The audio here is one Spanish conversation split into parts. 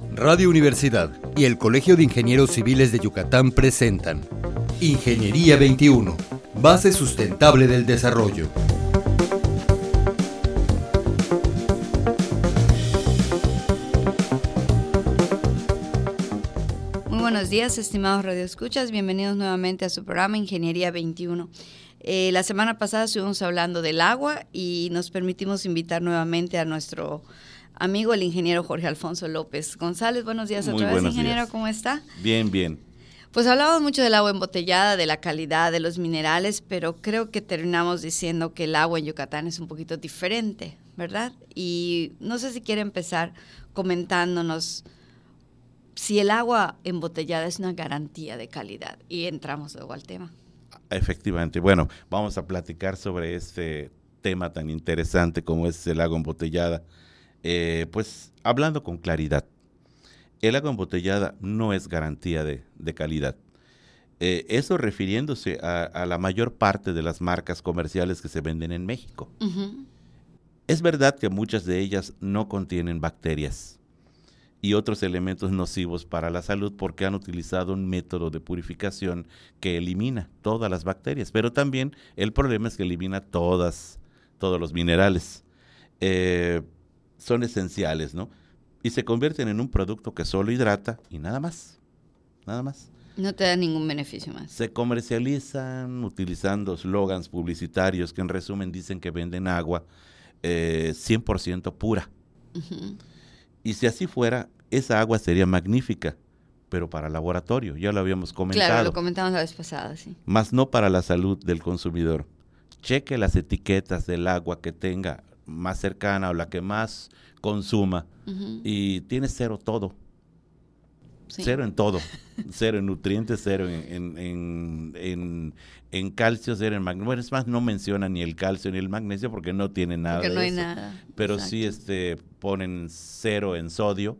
Radio Universidad y el Colegio de Ingenieros Civiles de Yucatán presentan Ingeniería 21, base sustentable del desarrollo. Muy buenos días, estimados radioescuchas. Bienvenidos nuevamente a su programa Ingeniería 21. Eh, la semana pasada estuvimos hablando del agua y nos permitimos invitar nuevamente a nuestro amigo, el ingeniero Jorge Alfonso López González. Buenos días otra vez, ingeniero, ¿cómo está? Bien, bien. Pues hablamos mucho del agua embotellada, de la calidad, de los minerales, pero creo que terminamos diciendo que el agua en Yucatán es un poquito diferente, ¿verdad? Y no sé si quiere empezar comentándonos si el agua embotellada es una garantía de calidad. Y entramos luego al tema. Efectivamente. Bueno, vamos a platicar sobre este tema tan interesante como es el agua embotellada. Eh, pues hablando con claridad, el agua embotellada no es garantía de, calidad. Eh, eso refiriéndose a, la mayor parte de las marcas comerciales que se venden en México. Es verdad que muchas de ellas no contienen bacterias y otros elementos nocivos para la salud porque han utilizado un método de purificación que elimina todas las bacterias, pero también el problema es que elimina todas, todos los minerales. Eh, son esenciales, ¿no? Y se convierten en un producto que solo hidrata y nada más, nada más. No te da ningún beneficio más. Se comercializan utilizando slogans publicitarios que en resumen dicen que venden agua 100% eh, pura. Y si así fuera, esa agua sería magnífica, pero para laboratorio, ya lo habíamos comentado. Claro, lo comentamos la vez pasada, sí. Más no para la salud del consumidor. Cheque las etiquetas del agua que tenga más cercana o la que más consuma y tiene cero todo. Cero en todo. cero en nutrientes, cero en, en, en, calcio, cero en magnesio. Bueno, es más, no menciona ni el calcio ni el magnesio porque no tiene nada. Porque no hay nada. Pero sí este, ponen cero en sodio.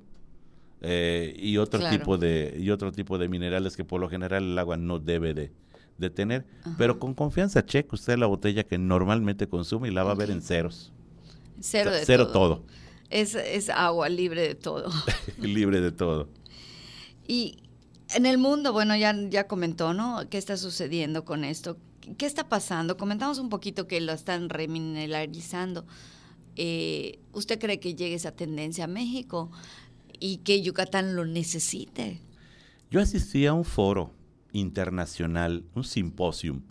Eh, y otro tipo de y otro tipo de minerales que por lo general el agua no debe de, de tener pero con confianza cheque usted la botella que normalmente consume y la va a ver en ceros Cero de Cero todo. Es, es agua libre de todo. libre de todo. Y en el mundo, bueno, ya, ya comentó, ¿no? ¿Qué está sucediendo con esto? ¿Qué está pasando? Comentamos un poquito que lo están remineralizando. Eh, ¿Usted cree que llegue esa tendencia a México y que Yucatán lo necesite? Yo asistí a un foro internacional, un simposium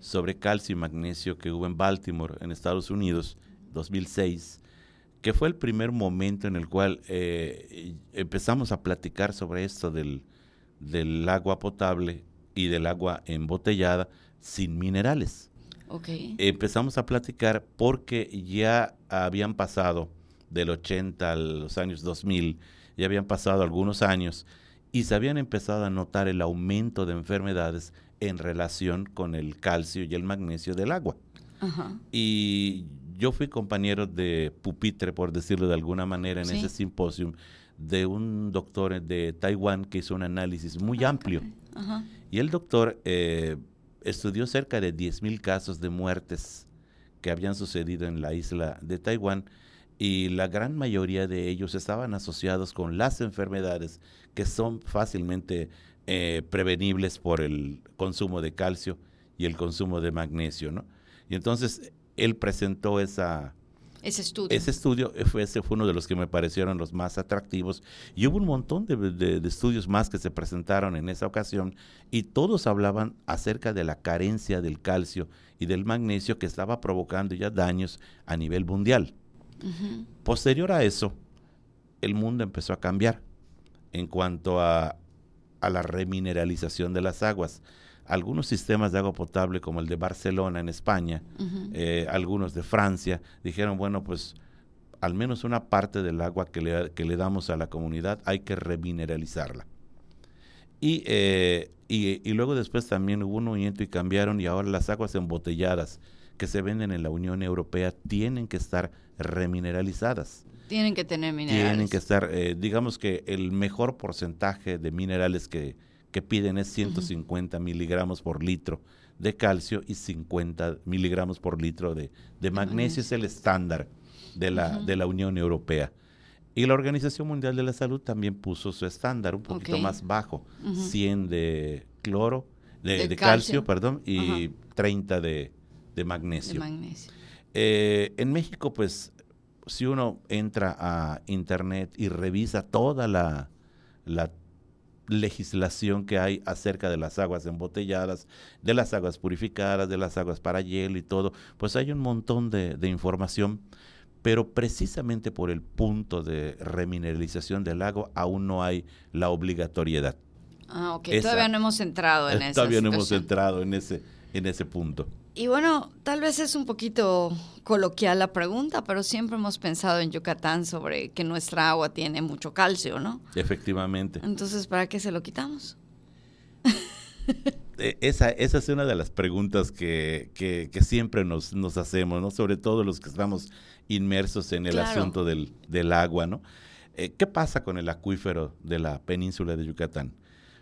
sobre calcio y magnesio que hubo en Baltimore, en Estados Unidos, 2006, que fue el primer momento en el cual eh, empezamos a platicar sobre esto del, del, agua potable y del agua embotellada sin minerales. Okay. Empezamos a platicar porque ya habían pasado del 80 a los años 2000, ya habían pasado algunos años y se habían empezado a notar el aumento de enfermedades en relación con el calcio y el magnesio del agua. Y yo fui compañero de pupitre, por decirlo de alguna manera, en ese simposio de un doctor de Taiwán que hizo un análisis muy ah, amplio. Y el doctor eh, estudió cerca de 10.000 casos de muertes que habían sucedido en la isla de Taiwán y la gran mayoría de ellos estaban asociados con las enfermedades que son fácilmente eh, prevenibles por el consumo de calcio y el consumo de magnesio, ¿no? Y entonces él presentó esa, ese estudio. Ese estudio fue, ese fue uno de los que me parecieron los más atractivos. Y hubo un montón de, estudios más que se presentaron en esa ocasión y todos hablaban acerca de la carencia del calcio y del magnesio que estaba provocando ya daños a nivel mundial. Posterior a eso, el mundo empezó a cambiar en cuanto a, a la remineralización de las aguas algunos sistemas de agua potable como el de Barcelona en España, eh, algunos de Francia, dijeron, bueno, pues al menos una parte del agua que le, que le damos a la comunidad hay que remineralizarla. Y, eh, y, y, luego después también hubo un movimiento y cambiaron y ahora las aguas embotelladas que se venden en la Unión Europea tienen que estar remineralizadas. Tienen que tener minerales. Tienen que estar, eh, digamos que el mejor porcentaje de minerales que, que piden es 150 miligramos por litro de calcio y 50 miligramos por litro de, magnesio. Es el estándar de la, de la Unión Europea. Y la Organización Mundial de la Salud también puso su estándar un poquito más bajo, 100 de cloro, de, calcio, perdón, y 30 de, magnesio. Eh, en México, pues, si uno entra a internet y revisa toda la, legislación que hay acerca de las aguas embotelladas, de las aguas purificadas, de las aguas para hielo y todo, pues hay un montón de, de información pero precisamente por el punto de remineralización del lago aún no hay la obligatoriedad. Ah, ok. todavía no hemos entrado en eso. Todavía no hemos entrado en ese, en ese punto. Y bueno, tal vez es un poquito coloquial la pregunta, pero siempre hemos pensado en Yucatán sobre que nuestra agua tiene mucho calcio, ¿no? Efectivamente. Entonces, ¿para qué se lo quitamos? Eh, esa, esa es una de las preguntas que, que, siempre nos, nos, hacemos, ¿no? Sobre todo los que estamos inmersos en el asunto del, del, agua, ¿no? Eh, ¿Qué pasa con el acuífero de la península de Yucatán?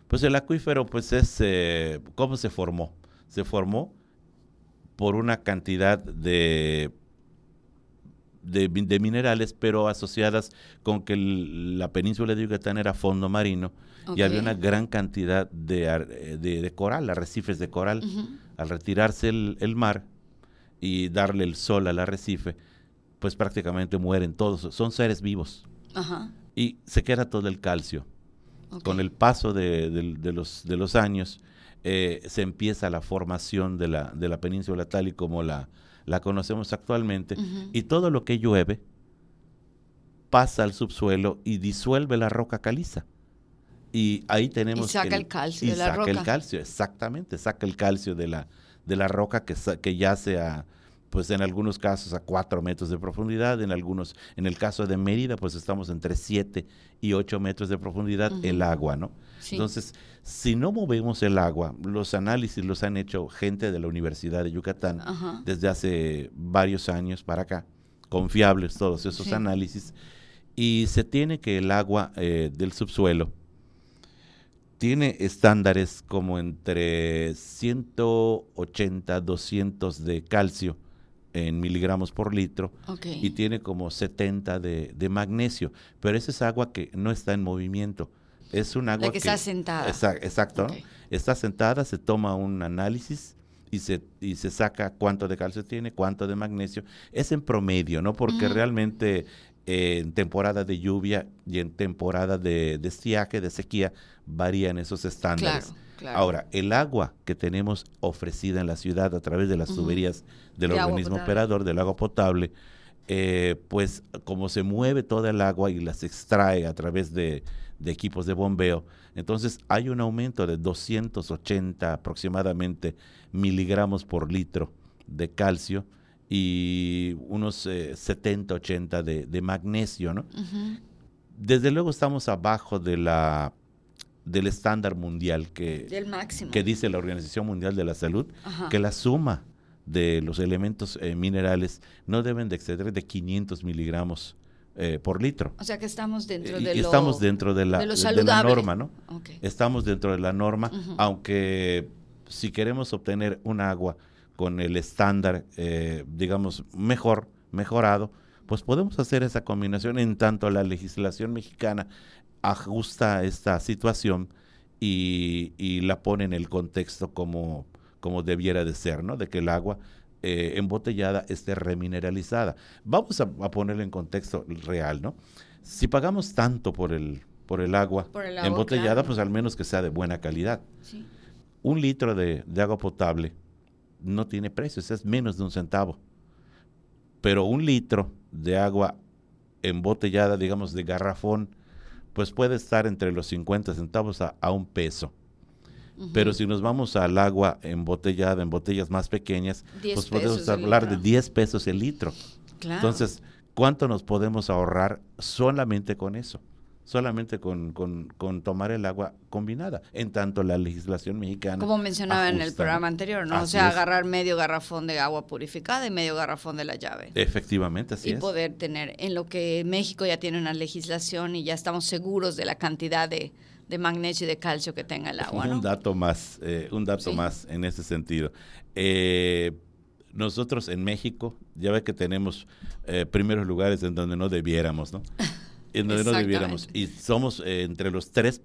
Pues el acuífero, pues es, eh, ¿cómo se formó? Se formó por una cantidad de, de, minerales, pero asociadas con que la península de Yucatán era fondo marino y había una gran cantidad de, de, coral, arrecifes de coral. Al retirarse el, el mar y darle el sol al arrecife, pues prácticamente mueren todos, son seres vivos. Y se queda todo el calcio. Con el paso de, los, de los años, eh, se empieza la formación de la, de la península tal y como la, la conocemos actualmente, y todo lo que llueve pasa al subsuelo y disuelve la roca caliza. Y ahí tenemos... Y saca el, calcio de la saca el calcio, exactamente, saca el calcio de la, de la roca que, que yace a pues en algunos casos a cuatro metros de profundidad, en algunos, en el caso de Mérida, pues estamos entre siete y ocho metros de profundidad el agua, ¿no? Entonces, si no movemos el agua, los análisis los han hecho gente de la Universidad de Yucatán desde hace varios años para acá, confiables todos esos análisis, y se tiene que el agua eh, del subsuelo tiene estándares como entre 180, 200 de calcio en miligramos por litro y tiene como 70 de, magnesio, pero esa es agua que no está en movimiento. Es un agua que, está sentada. exacto. Está sentada, se toma un análisis y se, y se saca cuánto de calcio tiene, cuánto de magnesio. Es en promedio, ¿no? Porque realmente eh, en temporada de lluvia y en temporada de, de estiaje, de sequía, varían esos estándares. Ahora, el agua que tenemos ofrecida en la ciudad a través de las tuberías del organismo operador del agua potable, eh, pues como se mueve toda el agua y las extrae a través de, equipos de bombeo, entonces hay un aumento de 280 aproximadamente miligramos por litro de calcio y unos 70, eh, 80 de, magnesio, ¿no? Desde luego estamos abajo de la del estándar mundial que, que dice la Organización Mundial de la Salud, que la suma de los elementos eh, minerales no deben de exceder de 500 miligramos eh, por litro. O sea que estamos dentro de, estamos dentro de la, la norma, ¿no? Estamos dentro de la norma, aunque si queremos obtener un agua con el estándar, eh, digamos, mejor, mejorado, pues podemos hacer esa combinación en tanto la legislación mexicana ajusta esta situación y, la pone en el contexto como, como debiera de ser, ¿no? De que el agua eh, embotellada esté remineralizada. Vamos a, ponerlo en contexto real, ¿no? Si pagamos tanto por el, por el agua embotellada, pues al menos que sea de buena calidad. Un litro de, de agua potable no tiene precio, es menos de un centavo. Pero un litro de agua embotellada, digamos, de garrafón, pues puede estar entre los 50 centavos a, un peso. Pero si nos vamos al agua embotellada, en botellas más pequeñas, pues podemos hablar de 10 pesos el litro. Entonces, ¿cuánto nos podemos ahorrar solamente con eso? Solamente con, con, tomar el agua combinada, en tanto la legislación mexicana. Como mencionaba en el programa anterior, ¿no? o sea, agarrar medio garrafón de agua purificada y medio garrafón de la llave. Efectivamente, así y es. Y poder tener, en lo que México ya tiene una legislación y ya estamos seguros de la cantidad de, magnesio y de calcio que tenga el agua. Un dato más, eh, un dato más en ese sentido. Eh, nosotros en México, ya ve que tenemos eh, primeros lugares en donde no debiéramos, ¿no? En donde no debiéramos. Y somos eh, entre los tres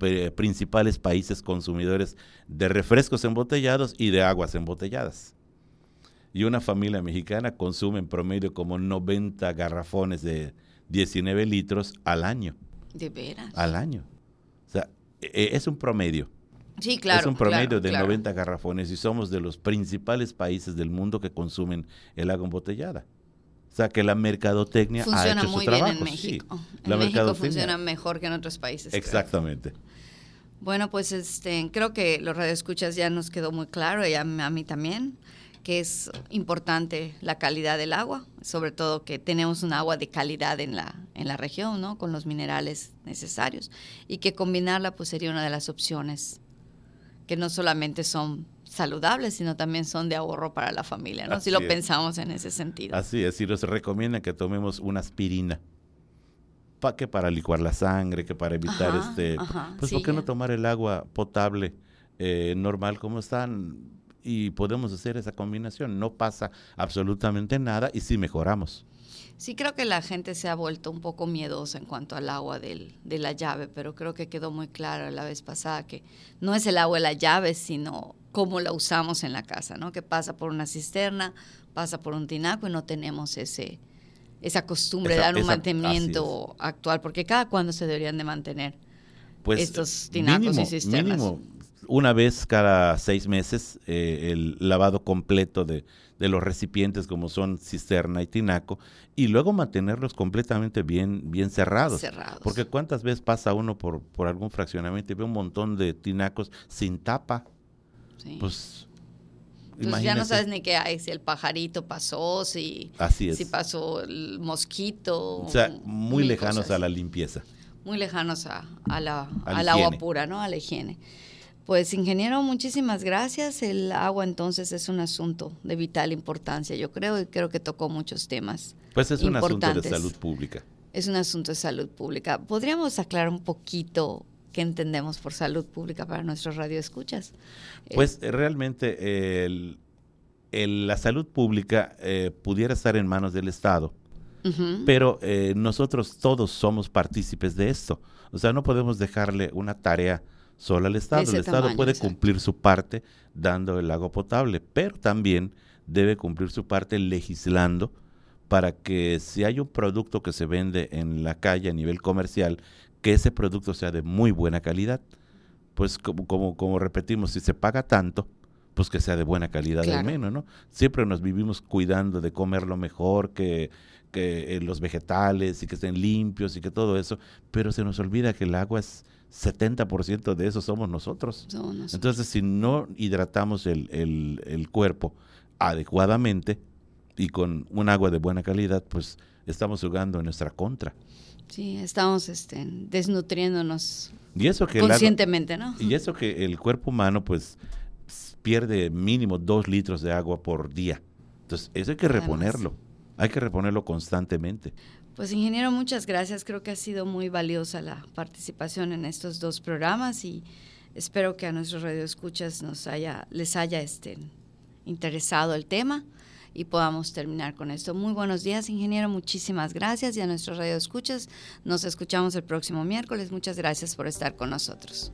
eh, principales países consumidores de refrescos embotellados y de aguas embotelladas. Y una familia mexicana consume en promedio como 90 garrafones de 19 litros al año. ¿De veras? Al año. O sea, e, e, es un promedio. Sí, claro. Es un promedio de 90 garrafones y somos de los principales países del mundo que consumen el agua embotellada. O sea que la mercadotecnia funciona ha hecho muy su bien trabajo. en México. Sí, en México funciona mejor que en otros países. Exactamente. Bueno, pues este, creo que los radioescuchas ya nos quedó muy claro, y a, a mí también, que es importante la calidad del agua, sobre todo que tenemos un agua de calidad en la, en la región, ¿no? Con los minerales necesarios. Y que combinarla pues sería una de las opciones que no solamente son saludables, sino también son de ahorro para la familia, ¿no? si lo pensamos en ese sentido. Así es, y nos recomiendan que tomemos una aspirina. ¿Para que para licuar la sangre, que para evitar este... pues ¿por qué no tomar el agua potable eh, normal como están? Y podemos hacer esa combinación. No pasa absolutamente nada y sí mejoramos. Sí, creo que la gente se ha vuelto un poco miedosa en cuanto al agua del, de la llave, pero creo que quedó muy claro la vez pasada que no es el agua de la llave, sino cómo la usamos en la casa, ¿no? Que pasa por una cisterna, pasa por un tinaco y no tenemos ese esa costumbre de dar un mantenimiento actual, porque cada cuándo se deberían de mantener pues, estos tinacos y cisternas. Mínimo una vez cada seis meses eh, el lavado completo de, de, los recipientes como son cisterna y tinaco y luego mantenerlos completamente bien, bien cerrados. cerrados. Porque cuántas veces pasa uno por, por algún fraccionamiento y ve un montón de tinacos sin tapa. Pues pues ya no sabes ni qué hay, si el pajarito pasó, si, Así si pasó el mosquito. O sea, muy lejanos a la limpieza. Muy lejanos a, la, al agua pura, ¿no? A la higiene. Pues ingeniero, muchísimas gracias. El agua entonces es un asunto de vital importancia, yo creo, y creo que tocó muchos temas. Pues es un asunto de salud pública. Es un asunto de salud pública. ¿Podríamos aclarar un poquito qué entendemos por salud pública para nuestros radioescuchas? Pues eh, realmente la salud pública eh, pudiera estar en manos del Estado, pero eh, nosotros todos somos partícipes de esto. O sea, no podemos dejarle una tarea solo al Estado. El Estado puede cumplir su parte dando el agua potable, pero también debe cumplir su parte legislando para que si hay un producto que se vende en la calle a nivel comercial, que ese producto sea de muy buena calidad. Pues como, como, como repetimos, si se paga tanto, pues que sea de buena calidad al menos, ¿no? Siempre nos vivimos cuidando de comer lo mejor, que, que eh, los vegetales y que estén limpios y que todo eso, pero se nos olvida que el agua es 70% de eso somos nosotros. Entonces, si no hidratamos el, el, el cuerpo adecuadamente y con un agua de buena calidad, pues estamos jugando en nuestra contra. Sí, estamos este, desnutriéndonos y eso que conscientemente, ¿no? Y eso que el cuerpo humano, pues, pierde mínimo dos litros de agua por día. Entonces, eso hay que reponerlo. Hay que reponerlo constantemente. Pues ingeniero, muchas gracias. Creo que ha sido muy valiosa la participación en estos dos programas y espero que a nuestros radioescuchas nos haya, les haya este, interesado el tema y podamos terminar con esto. Muy buenos días, ingeniero. Muchísimas gracias y a nuestros radioescuchas nos escuchamos el próximo miércoles. Muchas gracias por estar con nosotros.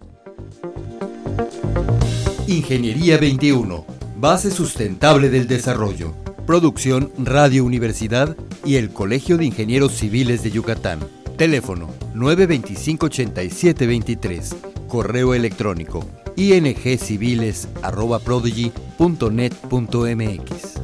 Ingeniería 21, base sustentable del desarrollo. Producción Radio Universidad y el Colegio de Ingenieros Civiles de Yucatán. Teléfono 925-8723. Correo electrónico ingciviles.prodigy.net.mx.